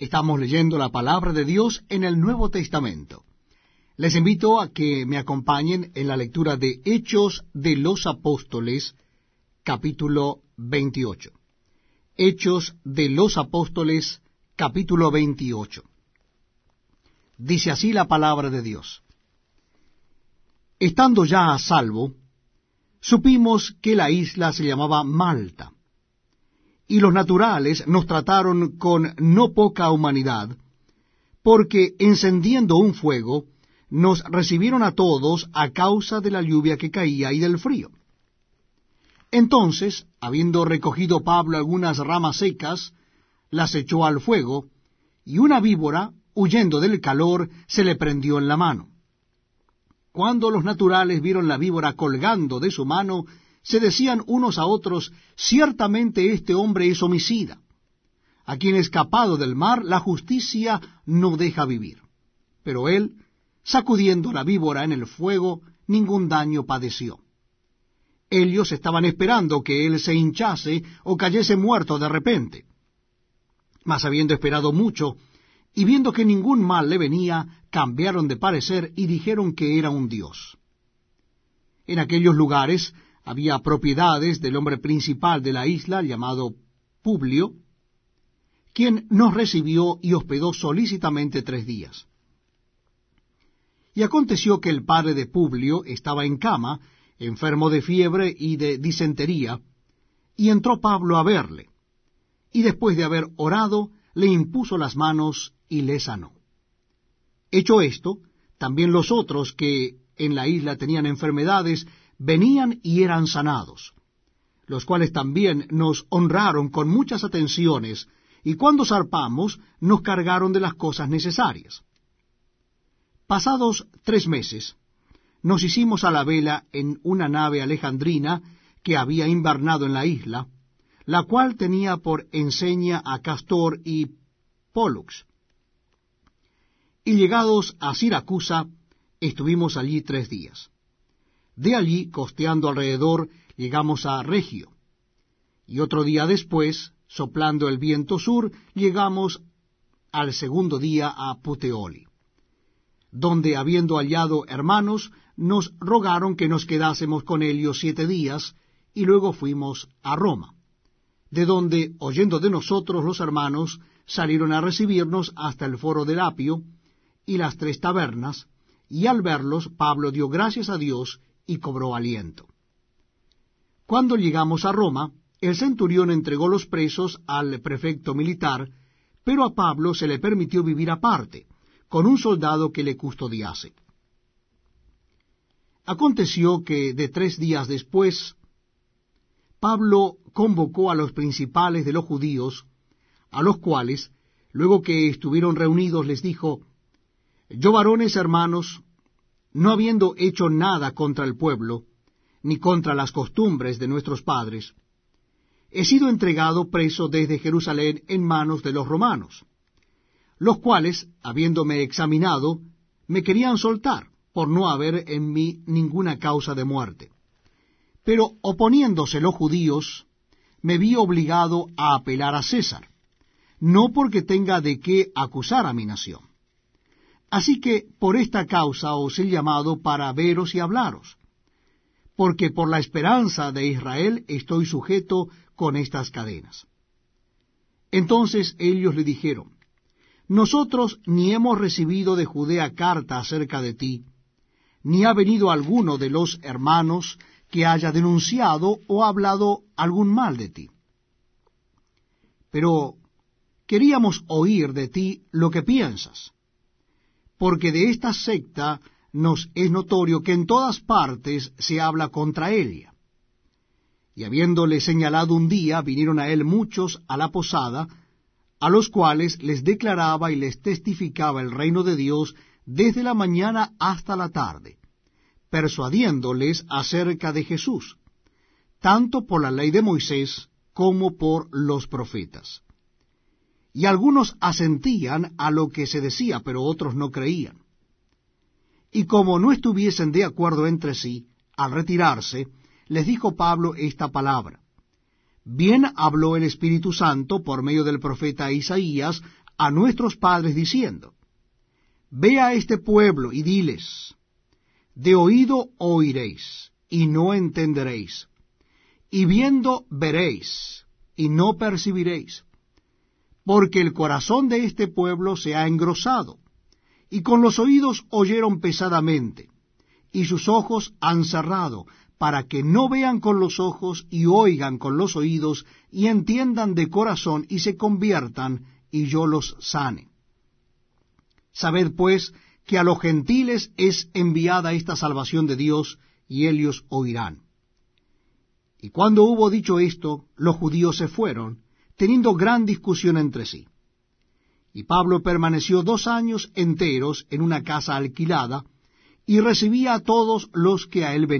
Estamos leyendo la palabra de Dios en el Nuevo Testamento. Les invito a que me acompañen en la lectura de Hechos de los Apóstoles, capítulo 28. Hechos de los Apóstoles, capítulo 28. Dice así la palabra de Dios. Estando ya a salvo, supimos que la isla se llamaba Malta y los naturales nos trataron con no poca humanidad, porque encendiendo un fuego, nos recibieron a todos a causa de la lluvia que caía y del frío. Entonces, habiendo recogido Pablo algunas ramas secas, las echó al fuego, y una víbora, huyendo del calor, se le prendió en la mano. Cuando los naturales vieron la víbora colgando de su mano, se decían unos a otros, ciertamente este hombre es homicida, a quien escapado del mar la justicia no deja vivir. Pero él, sacudiendo la víbora en el fuego, ningún daño padeció. Ellos estaban esperando que él se hinchase o cayese muerto de repente. Mas habiendo esperado mucho, y viendo que ningún mal le venía, cambiaron de parecer y dijeron que era un dios. En aquellos lugares había propiedades del hombre principal de la isla, llamado Publio, quien nos recibió y hospedó solícitamente tres días. Y aconteció que el padre de Publio estaba en cama, enfermo de fiebre y de disentería, y entró Pablo a verle, y después de haber orado, le impuso las manos y le sanó. Hecho esto, también los otros que en la isla tenían enfermedades venían y eran sanados, los cuales también nos honraron con muchas atenciones, y cuando zarpamos nos cargaron de las cosas necesarias. Pasados tres meses, nos hicimos a la vela en una nave alejandrina que había invernado en la isla, la cual tenía por enseña a Castor y Pólux. Y llegados a Siracusa, estuvimos allí tres días. De allí, costeando alrededor, llegamos a Regio. Y otro día después, soplando el viento sur, llegamos al segundo día a Puteoli, donde, habiendo hallado hermanos, nos rogaron que nos quedásemos con ellos siete días, y luego fuimos a Roma, de donde, oyendo de nosotros los hermanos, salieron a recibirnos hasta el foro del Apio y las tres tabernas, y al verlos Pablo dio gracias a Dios y cobró aliento. Cuando llegamos a Roma, el centurión entregó los presos al prefecto militar, pero a Pablo se le permitió vivir aparte, con un soldado que le custodiase. Aconteció que de tres días después, Pablo convocó a los principales de los judíos, a los cuales, luego que estuvieron reunidos, les dijo, Yo varones hermanos, no habiendo hecho nada contra el pueblo, ni contra las costumbres de nuestros padres, he sido entregado preso desde Jerusalén en manos de los romanos, los cuales, habiéndome examinado, me querían soltar, por no haber en mí ninguna causa de muerte. Pero oponiéndose los judíos, me vi obligado a apelar a César, no porque tenga de qué acusar a mi nación Así que por esta causa os he llamado para veros y hablaros, porque por la esperanza de Israel estoy sujeto con estas cadenas. Entonces ellos le dijeron, Nosotros ni hemos recibido de Judea carta acerca de ti, ni ha venido alguno de los hermanos que haya denunciado o hablado algún mal de ti. Pero queríamos oír de ti lo que piensas porque de esta secta nos es notorio que en todas partes se habla contra ella. Y habiéndole señalado un día, vinieron a él muchos a la posada, a los cuales les declaraba y les testificaba el reino de Dios desde la mañana hasta la tarde, persuadiéndoles acerca de Jesús, tanto por la ley de Moisés como por los profetas y algunos asentían a lo que se decía, pero otros no creían. Y como no estuviesen de acuerdo entre sí, al retirarse, les dijo Pablo esta palabra. Bien habló el Espíritu Santo por medio del profeta Isaías a nuestros padres diciendo, Ve a este pueblo y diles, de oído oiréis, y no entenderéis, y viendo veréis, y no percibiréis, porque el corazón de este pueblo se ha engrosado, y con los oídos oyeron pesadamente, y sus ojos han cerrado, para que no vean con los ojos y oigan con los oídos, y entiendan de corazón y se conviertan, y yo los sane. Sabed pues que a los gentiles es enviada esta salvación de Dios, y ellos oirán. Y cuando hubo dicho esto, los judíos se fueron, teniendo gran discusión entre sí. Y Pablo permaneció dos años enteros en una casa alquilada, y recibía a todos los que a él venían.